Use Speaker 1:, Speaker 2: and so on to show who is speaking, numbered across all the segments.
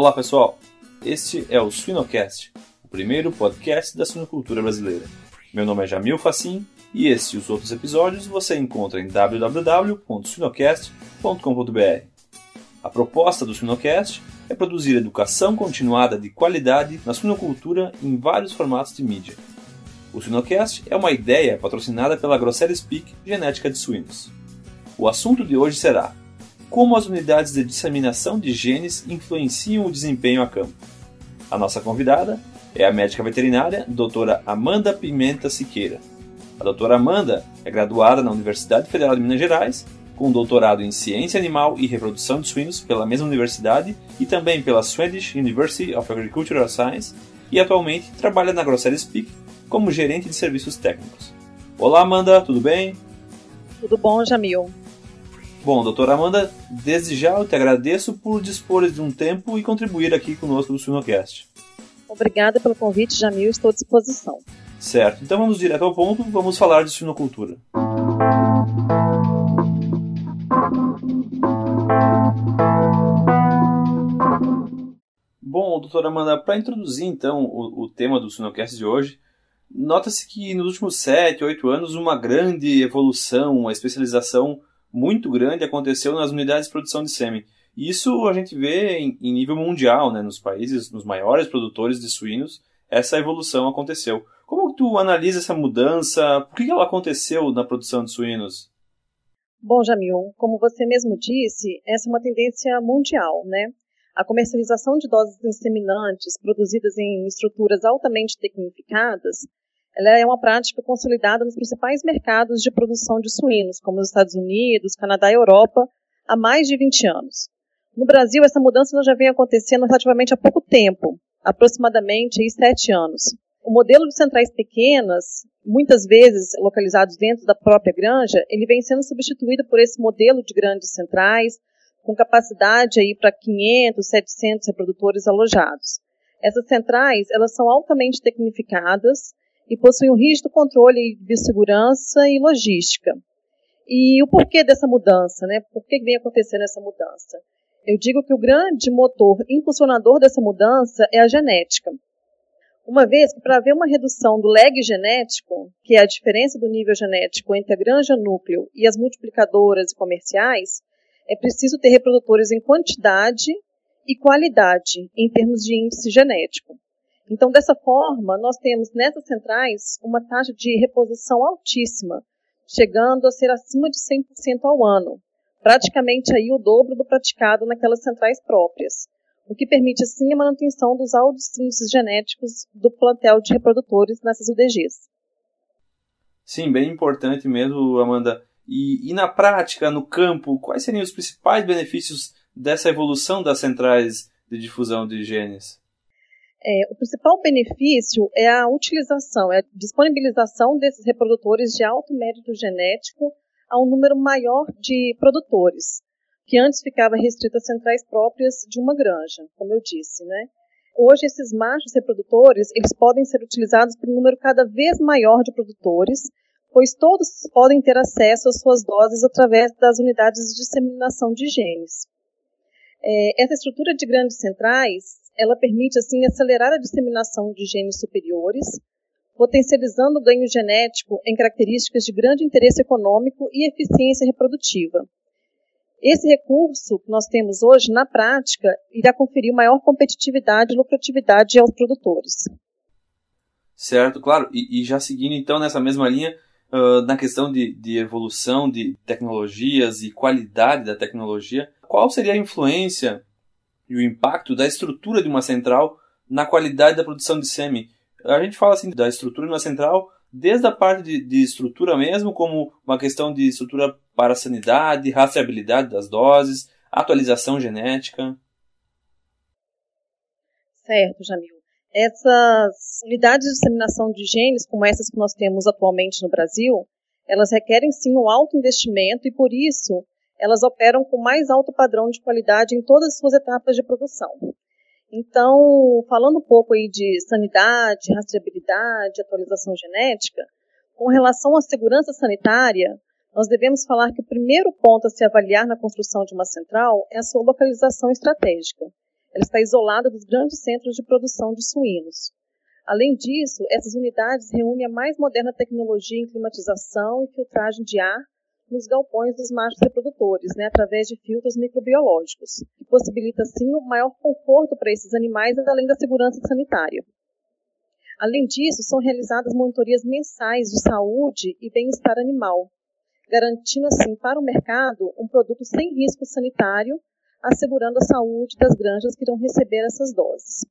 Speaker 1: Olá pessoal, este é o Suinocast, o primeiro podcast da suinocultura brasileira. Meu nome é Jamil Facim e este e os outros episódios você encontra em www.suinocast.com.br. A proposta do Suinocast é produzir educação continuada de qualidade na suinocultura em vários formatos de mídia. O Suinocast é uma ideia patrocinada pela Grosseria Speak Genética de Suínos. O assunto de hoje será como as unidades de disseminação de genes influenciam o desempenho a campo. A nossa convidada é a médica veterinária doutora Amanda Pimenta Siqueira. A doutora Amanda é graduada na Universidade Federal de Minas Gerais, com doutorado em Ciência Animal e Reprodução de Suínos pela mesma universidade e também pela Swedish University of Agricultural Science e atualmente trabalha na Grosseria Speak como gerente de serviços técnicos. Olá Amanda, tudo bem?
Speaker 2: Tudo bom, Jamil?
Speaker 1: Bom, doutora Amanda, desde já eu te agradeço por dispor de um tempo e contribuir aqui conosco no Suinocast.
Speaker 2: Obrigada pelo convite, Jamil, estou à disposição.
Speaker 1: Certo, então vamos direto ao ponto, vamos falar de suinocultura. Bom, doutora Amanda, para introduzir então o, o tema do Suinocast de hoje, nota-se que nos últimos 7, 8 anos uma grande evolução, uma especialização muito grande aconteceu nas unidades de produção de sêmen. Isso a gente vê em, em nível mundial, né, nos países, nos maiores produtores de suínos, essa evolução aconteceu. Como tu analisa essa mudança? Por que ela aconteceu na produção de suínos?
Speaker 2: Bom, Jamil, como você mesmo disse, essa é uma tendência mundial, né? A comercialização de doses inseminantes produzidas em estruturas altamente tecnificadas ela é uma prática consolidada nos principais mercados de produção de suínos, como os Estados Unidos, Canadá e Europa, há mais de 20 anos. No Brasil, essa mudança já vem acontecendo relativamente há pouco tempo, aproximadamente aí, sete anos. O modelo de centrais pequenas, muitas vezes localizados dentro da própria granja, ele vem sendo substituído por esse modelo de grandes centrais, com capacidade aí para 500, 700 reprodutores alojados. Essas centrais, elas são altamente tecnificadas, e possui um rígido controle de segurança e logística. E o porquê dessa mudança, né? Por que vem acontecendo essa mudança? Eu digo que o grande motor impulsionador dessa mudança é a genética. Uma vez que para haver uma redução do lag genético, que é a diferença do nível genético entre a granja núcleo e as multiplicadoras comerciais, é preciso ter reprodutores em quantidade e qualidade em termos de índice genético. Então, dessa forma, nós temos nessas centrais uma taxa de reposição altíssima, chegando a ser acima de 100% ao ano, praticamente aí o dobro do praticado naquelas centrais próprias, o que permite assim a manutenção dos altos índices genéticos do plantel de reprodutores nessas UDGs.
Speaker 1: Sim, bem importante mesmo, Amanda. E, e na prática, no campo, quais seriam os principais benefícios dessa evolução das centrais de difusão de genes?
Speaker 2: É, o principal benefício é a utilização, é a disponibilização desses reprodutores de alto mérito genético a um número maior de produtores, que antes ficava restrito a centrais próprias de uma granja, como eu disse, né? Hoje esses machos reprodutores, eles podem ser utilizados por um número cada vez maior de produtores, pois todos podem ter acesso às suas doses através das unidades de disseminação de genes. É, essa estrutura de grandes centrais ela permite assim acelerar a disseminação de genes superiores, potencializando o ganho genético em características de grande interesse econômico e eficiência reprodutiva. Esse recurso que nós temos hoje, na prática, irá conferir maior competitividade e lucratividade aos produtores.
Speaker 1: Certo, claro. E, e já seguindo então nessa mesma linha, uh, na questão de, de evolução de tecnologias e qualidade da tecnologia, qual seria a influência e o impacto da estrutura de uma central na qualidade da produção de sêmen. A gente fala assim da estrutura de uma central desde a parte de, de estrutura mesmo, como uma questão de estrutura para sanidade, rastreabilidade das doses, atualização genética.
Speaker 2: Certo, Jamil. Essas unidades de disseminação de genes, como essas que nós temos atualmente no Brasil, elas requerem sim um alto investimento e, por isso, elas operam com mais alto padrão de qualidade em todas as suas etapas de produção. Então, falando um pouco aí de sanidade, rastreabilidade, atualização genética, com relação à segurança sanitária, nós devemos falar que o primeiro ponto a se avaliar na construção de uma central é a sua localização estratégica. ela está isolada dos grandes centros de produção de suínos. Além disso, essas unidades reúnem a mais moderna tecnologia em climatização e filtragem de ar nos galpões dos machos reprodutores, né, através de filtros microbiológicos, que possibilita, assim, um maior conforto para esses animais, além da segurança sanitária. Além disso, são realizadas monitorias mensais de saúde e bem-estar animal, garantindo, assim, para o mercado um produto sem risco sanitário, assegurando a saúde das granjas que irão receber essas doses.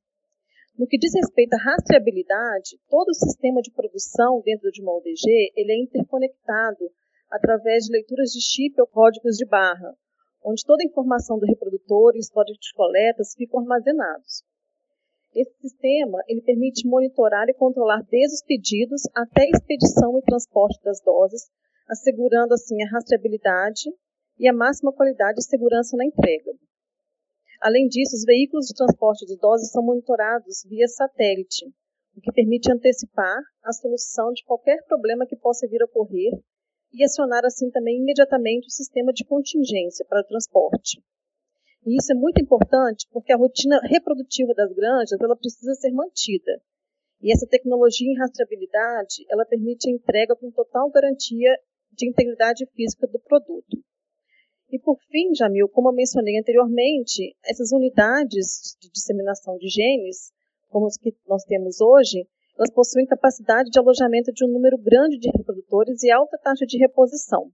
Speaker 2: No que diz respeito à rastreabilidade, todo o sistema de produção dentro de uma ODG ele é interconectado através de leituras de chip ou códigos de barra, onde toda a informação do reprodutor e histórico de coletas ficam armazenados. Esse sistema ele permite monitorar e controlar desde os pedidos até a expedição e transporte das doses, assegurando assim a rastreabilidade e a máxima qualidade e segurança na entrega. Além disso, os veículos de transporte de doses são monitorados via satélite, o que permite antecipar a solução de qualquer problema que possa vir a ocorrer e acionar assim também imediatamente o sistema de contingência para o transporte. E isso é muito importante porque a rotina reprodutiva das granjas ela precisa ser mantida. E essa tecnologia em rastreabilidade ela permite a entrega com total garantia de integridade física do produto. E por fim, Jamil, como eu mencionei anteriormente, essas unidades de disseminação de genes, como as que nós temos hoje, elas possuem capacidade de alojamento de um número grande de reprodutores e alta taxa de reposição.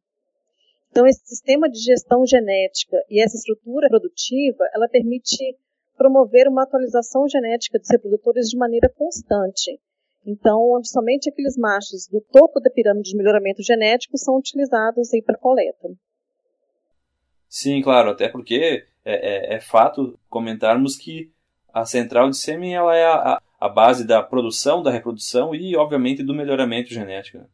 Speaker 2: Então, esse sistema de gestão genética e essa estrutura produtiva, ela permite promover uma atualização genética dos reprodutores de maneira constante. Então, onde somente aqueles machos do topo da pirâmide de melhoramento genético são utilizados aí para coleta.
Speaker 1: Sim, claro, até porque é, é, é fato comentarmos que a central de sêmen ela é a, a base da produção, da reprodução e, obviamente, do melhoramento genético. Né?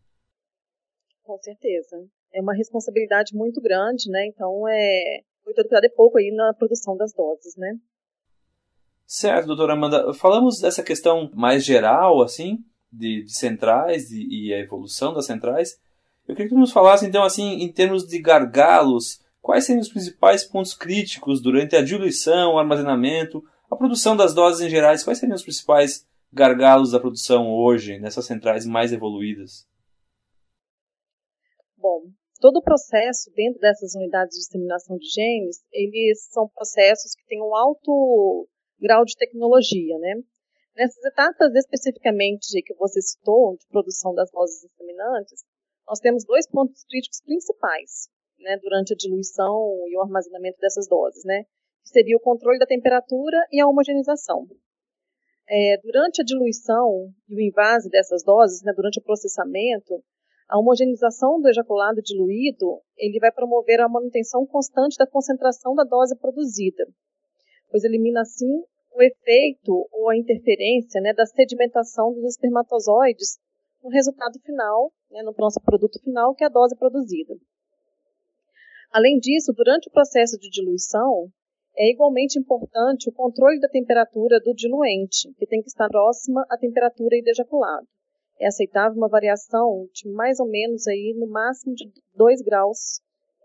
Speaker 2: Com certeza. É uma responsabilidade muito grande, né? Então, é... foi todo cuidado é pouco aí na produção das doses, né?
Speaker 1: Certo, doutora Amanda. Falamos dessa questão mais geral, assim, de, de centrais e, e, a evolução das centrais. Eu queria que você nos falasse, então, assim, em termos de gargalos, quais seriam os principais pontos críticos durante a diluição, o armazenamento, a produção das doses em gerais, quais seriam os principais gargalos da produção hoje, nessas centrais mais evoluídas?
Speaker 2: Bom, todo o processo dentro dessas unidades de disseminação de genes, eles são processos que têm um alto grau de tecnologia, né? Nessas etapas especificamente que você citou, de produção das doses disseminantes, nós temos dois pontos críticos principais, né, durante a diluição e o armazenamento dessas doses, né? Que seria o controle da temperatura e a homogeneização. É, durante a diluição e o invase dessas doses, né, durante o processamento, a homogeneização do ejaculado diluído ele vai promover a manutenção constante da concentração da dose produzida, pois elimina assim o efeito ou a interferência né, da sedimentação dos espermatozoides no resultado final, né, no nosso produto final, que é a dose produzida. Além disso, durante o processo de diluição, é igualmente importante o controle da temperatura do diluente, que tem que estar próxima à temperatura do ejaculado. É aceitável uma variação de mais ou menos aí no máximo de 2 graus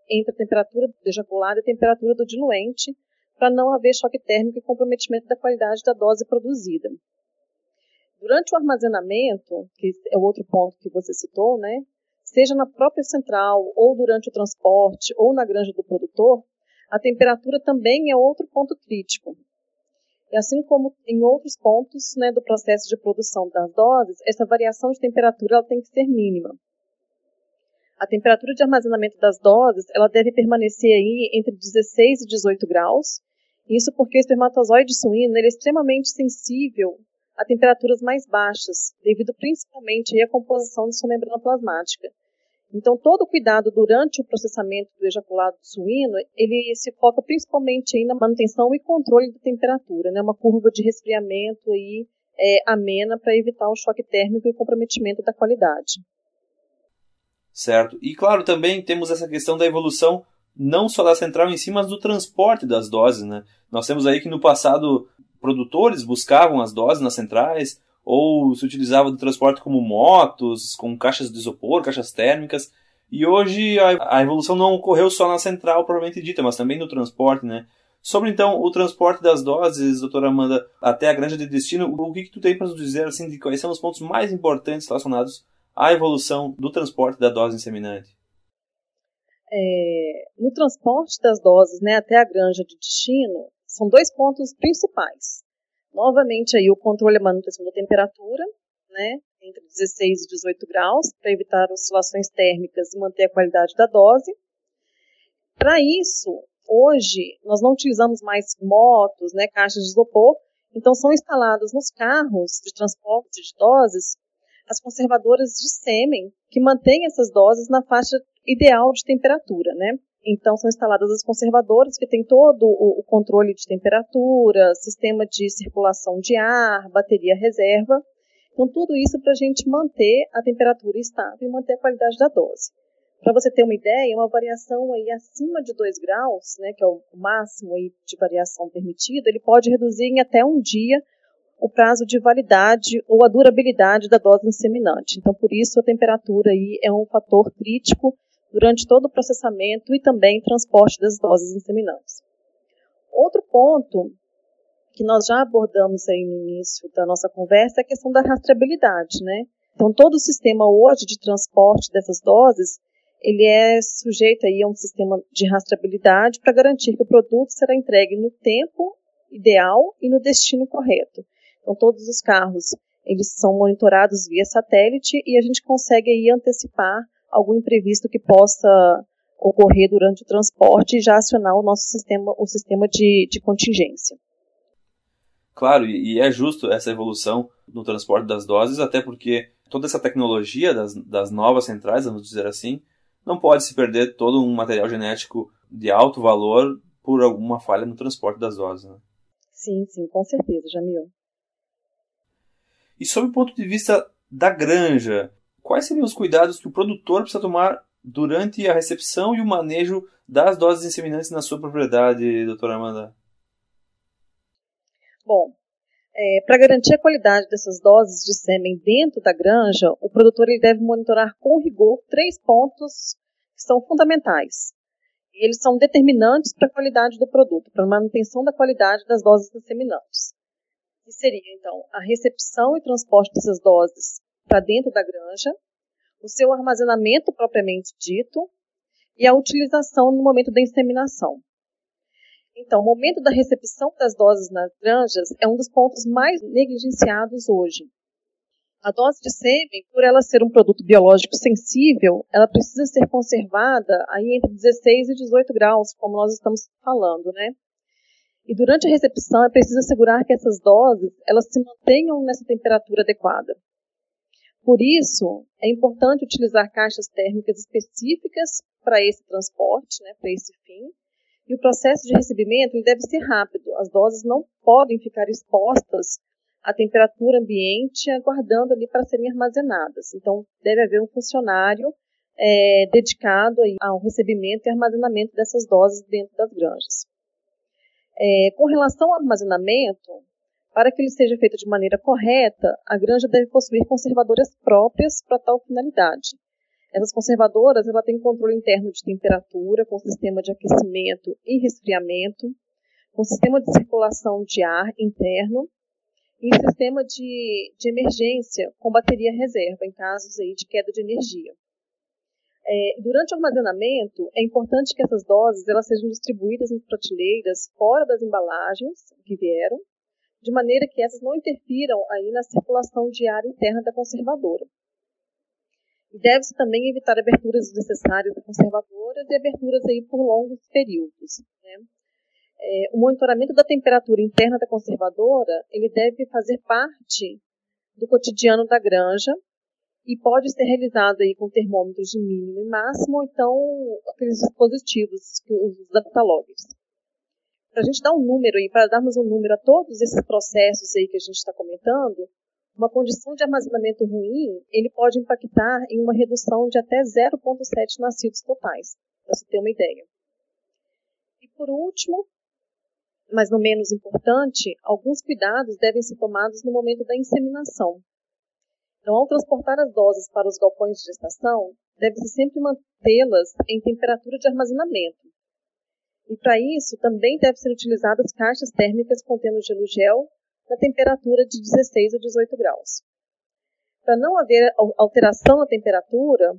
Speaker 2: entre a temperatura do ejaculado e a temperatura do diluente, para não haver choque térmico e comprometimento da qualidade da dose produzida. Durante o armazenamento, que é o outro ponto que você citou, né, seja na própria central, ou durante o transporte, ou na granja do produtor, a temperatura também é outro ponto crítico. E assim como em outros pontos né, do processo de produção das doses, essa variação de temperatura tem que ser mínima. A temperatura de armazenamento das doses ela deve permanecer aí entre 16 e 18 graus. Isso porque o espermatozoide suíno é extremamente sensível a temperaturas mais baixas, devido principalmente à composição de sua membrana plasmática. Então, todo o cuidado durante o processamento do ejaculado suíno, ele se foca principalmente aí na manutenção e controle da temperatura, né? Uma curva de resfriamento aí é, amena para evitar o choque térmico e comprometimento da qualidade.
Speaker 1: Certo. E claro, também temos essa questão da evolução não só da central em si, mas do transporte das doses, né? Nós temos aí que no passado produtores buscavam as doses nas centrais, ou se utilizava do transporte como motos, com caixas de isopor, caixas térmicas. E hoje a, a evolução não ocorreu só na central propriamente dita, mas também no transporte, né? Sobre então o transporte das doses, doutora Amanda, até a granja de destino, o que, que tu tem para nos dizer assim, de quais são os pontos mais importantes relacionados à evolução do transporte da dose inseminante?
Speaker 2: É, no transporte das doses né, até a granja de destino, são dois pontos principais. Novamente aí o controle e manutenção da temperatura, né, entre 16 e 18 graus, para evitar oscilações térmicas e manter a qualidade da dose. Para isso, hoje nós não utilizamos mais motos, né, caixas de isopor, então são instaladas nos carros de transporte de doses as conservadoras de sêmen que mantêm essas doses na faixa ideal de temperatura, né? Então são instaladas as conservadoras que têm todo o, o controle de temperatura, sistema de circulação de ar, bateria reserva. Então tudo isso para a gente manter a temperatura estável e manter a qualidade da dose. Para você ter uma ideia, uma variação aí acima de 2 graus, né, que é o máximo aí de variação permitida, ele pode reduzir em até um dia o prazo de validade ou a durabilidade da dose inseminante. Então, por isso, a temperatura aí é um fator crítico durante todo o processamento e também transporte das doses inseminantes. Outro ponto que nós já abordamos aí no início da nossa conversa é a questão da rastreabilidade, né? Então, todo o sistema hoje de transporte dessas doses, ele é sujeito aí a um sistema de rastreabilidade para garantir que o produto será entregue no tempo ideal e no destino correto. Então, todos os carros, eles são monitorados via satélite e a gente consegue aí antecipar algum imprevisto que possa ocorrer durante o transporte e já acionar o nosso sistema, o sistema de, de contingência.
Speaker 1: Claro, e é justo essa evolução no transporte das doses, até porque toda essa tecnologia das, das novas centrais, vamos dizer assim, não pode se perder todo um material genético de alto valor por alguma falha no transporte das doses. Né?
Speaker 2: Sim, sim, com certeza, Jamil.
Speaker 1: E sob o ponto de vista da granja, quais seriam os cuidados que o produtor precisa tomar durante a recepção e o manejo das doses inseminantes na sua propriedade, doutora Amanda?
Speaker 2: Bom, é, para garantir a qualidade dessas doses de sêmen dentro da granja, o produtor ele deve monitorar com rigor três pontos que são fundamentais. Eles são determinantes para a qualidade do produto, para a manutenção da qualidade das doses inseminantes que seria, então, a recepção e transporte dessas doses para dentro da granja, o seu armazenamento propriamente dito e a utilização no momento da inseminação. Então, o momento da recepção das doses nas granjas é um dos pontos mais negligenciados hoje. A dose de sêmen, por ela ser um produto biológico sensível, ela precisa ser conservada aí entre 16 e 18 graus, como nós estamos falando, né? E durante a recepção é preciso assegurar que essas doses elas se mantenham nessa temperatura adequada. Por isso, é importante utilizar caixas térmicas específicas para esse transporte, né, para esse fim. E o processo de recebimento deve ser rápido. As doses não podem ficar expostas à temperatura ambiente, aguardando ali para serem armazenadas. Então, deve haver um funcionário é, dedicado ao recebimento e armazenamento dessas doses dentro das granjas. É, com relação ao armazenamento, para que ele seja feito de maneira correta, a granja deve possuir conservadoras próprias para tal finalidade. Essas conservadoras ela têm controle interno de temperatura, com sistema de aquecimento e resfriamento, com sistema de circulação de ar interno e sistema de, de emergência com bateria reserva em casos aí de queda de energia. É, durante o armazenamento, é importante que essas doses elas sejam distribuídas em prateleiras fora das embalagens que vieram, de maneira que essas não interfiram aí na circulação de ar interna da conservadora. Deve-se também evitar aberturas desnecessárias da conservadora e aberturas aí por longos períodos. Né? É, o monitoramento da temperatura interna da conservadora ele deve fazer parte do cotidiano da granja e pode ser realizado aí com termômetros de mínimo e máximo, ou então aqueles dispositivos, que os dataloggers. Para a gente dar um número aí, para darmos um número a todos esses processos aí que a gente está comentando, uma condição de armazenamento ruim, ele pode impactar em uma redução de até 0,7 nascidos totais, para você ter uma ideia. E por último, mas não menos importante, alguns cuidados devem ser tomados no momento da inseminação, então, ao transportar as doses para os galpões de gestação, deve-se sempre mantê-las em temperatura de armazenamento. E para isso também devem ser utilizadas caixas térmicas contendo gelo gel na temperatura de 16 a 18 graus. Para não haver alteração na temperatura,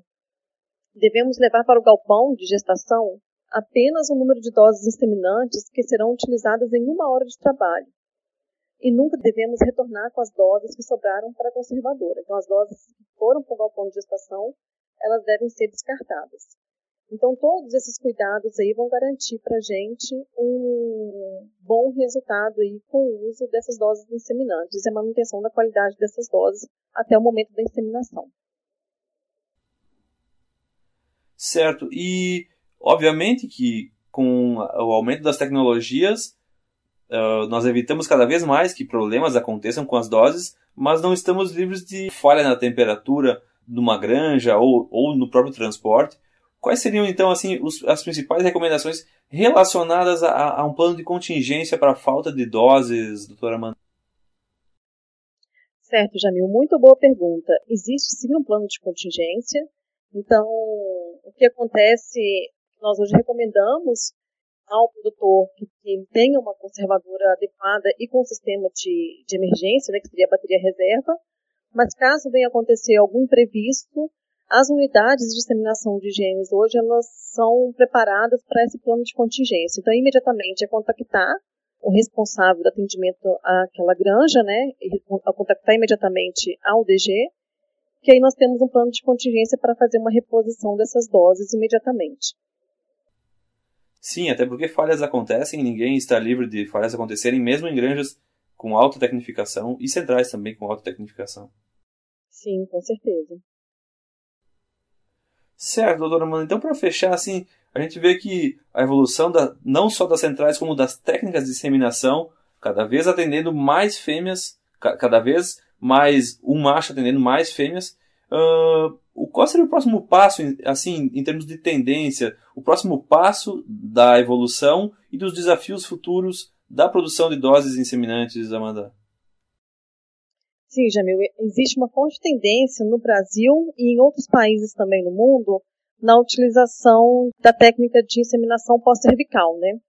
Speaker 2: devemos levar para o galpão de gestação apenas o número de doses inseminantes que serão utilizadas em uma hora de trabalho. E nunca devemos retornar com as doses que sobraram para a conservadora. Então, as doses que foram para o galpão de gestação, elas devem ser descartadas. Então, todos esses cuidados aí vão garantir para a gente um bom resultado aí com o uso dessas doses inseminantes e a manutenção da qualidade dessas doses até o momento da inseminação.
Speaker 1: Certo. E, obviamente, que com o aumento das tecnologias, uh, nós evitamos cada vez mais que problemas aconteçam com as doses, mas não estamos livres de falha na temperatura numa granja ou, ou no próprio transporte. Quais seriam, então, assim, os, as principais recomendações relacionadas a, a, um plano de contingência para falta de doses, doutora Amanda?
Speaker 2: Certo, Jamil, muito boa pergunta. Existe sim um plano de contingência. Então, o que acontece, nós hoje recomendamos ao produtor que, que tenha uma conservadora adequada e com sistema de, de emergência, né, que seria a bateria reserva, mas caso venha acontecer algum imprevisto, as unidades de disseminação de genes hoje elas são preparadas para esse plano de contingência. Então, imediatamente é contactar o responsável do atendimento àquela granja, né, contactar imediatamente ao DG, que aí nós temos um plano de contingência para fazer uma reposição dessas doses imediatamente.
Speaker 1: Sim, até porque falhas acontecem, ninguém está livre de falhas acontecerem, mesmo em granjas com alta tecnificação e centrais também com alta tecnificação.
Speaker 2: Sim, com certeza.
Speaker 1: Certo, doutora Amanda. Então, para fechar, assim, a gente vê que a evolução da, não só das centrais, como das técnicas de disseminação, cada vez atendendo mais fêmeas, cada vez mais um macho atendendo mais fêmeas. Uh, qual seria o próximo passo, assim, em termos de tendência, o próximo passo da evolução e dos desafios futuros da produção de doses inseminantes, Amanda?
Speaker 2: Sim, Jamil, existe uma forte tendência no Brasil e em outros países também no mundo na utilização da técnica de inseminação pós-cervical, né?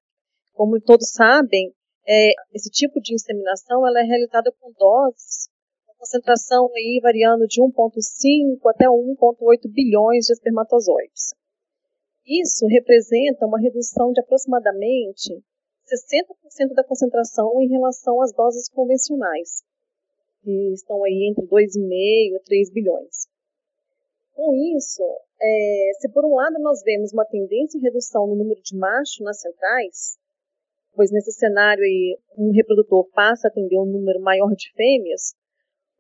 Speaker 2: Como todos sabem, é, esse tipo de inseminação ela é realizada com doses, com concentração aí variando de 1,5 até 1,8 bilhões de espermatozoides. Isso representa uma redução de aproximadamente 60% da concentração em relação às doses convencionais que estão aí entre 2,5 a 3 bilhões. Com isso, é, se por um lado nós vemos uma tendência em redução no número de machos nas centrais, pois nesse cenário aí, um reprodutor passa a atender um número maior de fêmeas,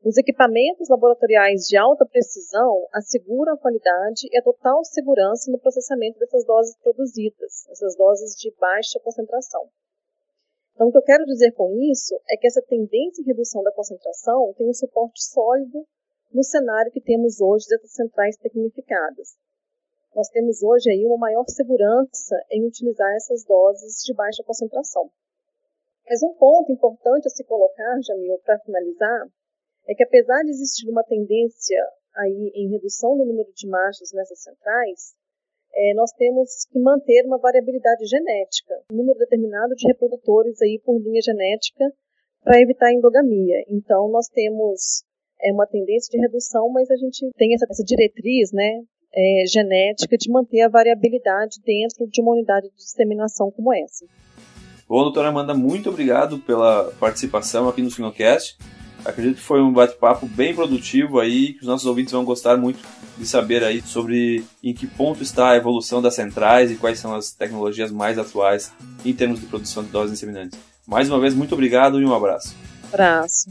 Speaker 2: os equipamentos laboratoriais de alta precisão asseguram a qualidade e a total segurança no processamento dessas doses produzidas, essas doses de baixa concentração. Então, o que eu quero dizer com isso é que essa tendência em redução da concentração tem um suporte sólido no cenário que temos hoje dessas centrais tecnificadas. Nós temos hoje aí uma maior segurança em utilizar essas doses de baixa concentração. Mas um ponto importante a se colocar, Jamil, para finalizar, é que apesar de existir uma tendência aí em redução do número de machos nessas centrais, é, nós temos que manter uma variabilidade genética, um número determinado de reprodutores aí por linha genética para evitar a endogamia. Então, nós temos é, uma tendência de redução, mas a gente tem essa, essa diretriz né, é, genética de manter a variabilidade dentro de uma unidade de disseminação como essa.
Speaker 1: Bom, doutora Amanda, muito obrigado pela participação aqui no Sinocast. Acredito que foi um bate-papo bem produtivo aí, que os nossos ouvintes vão gostar muito de saber aí sobre em que ponto está a evolução das centrais e quais são as tecnologias mais atuais em termos de produção de doses inseminantes. Mais uma vez, muito obrigado e um abraço.
Speaker 2: Abraço.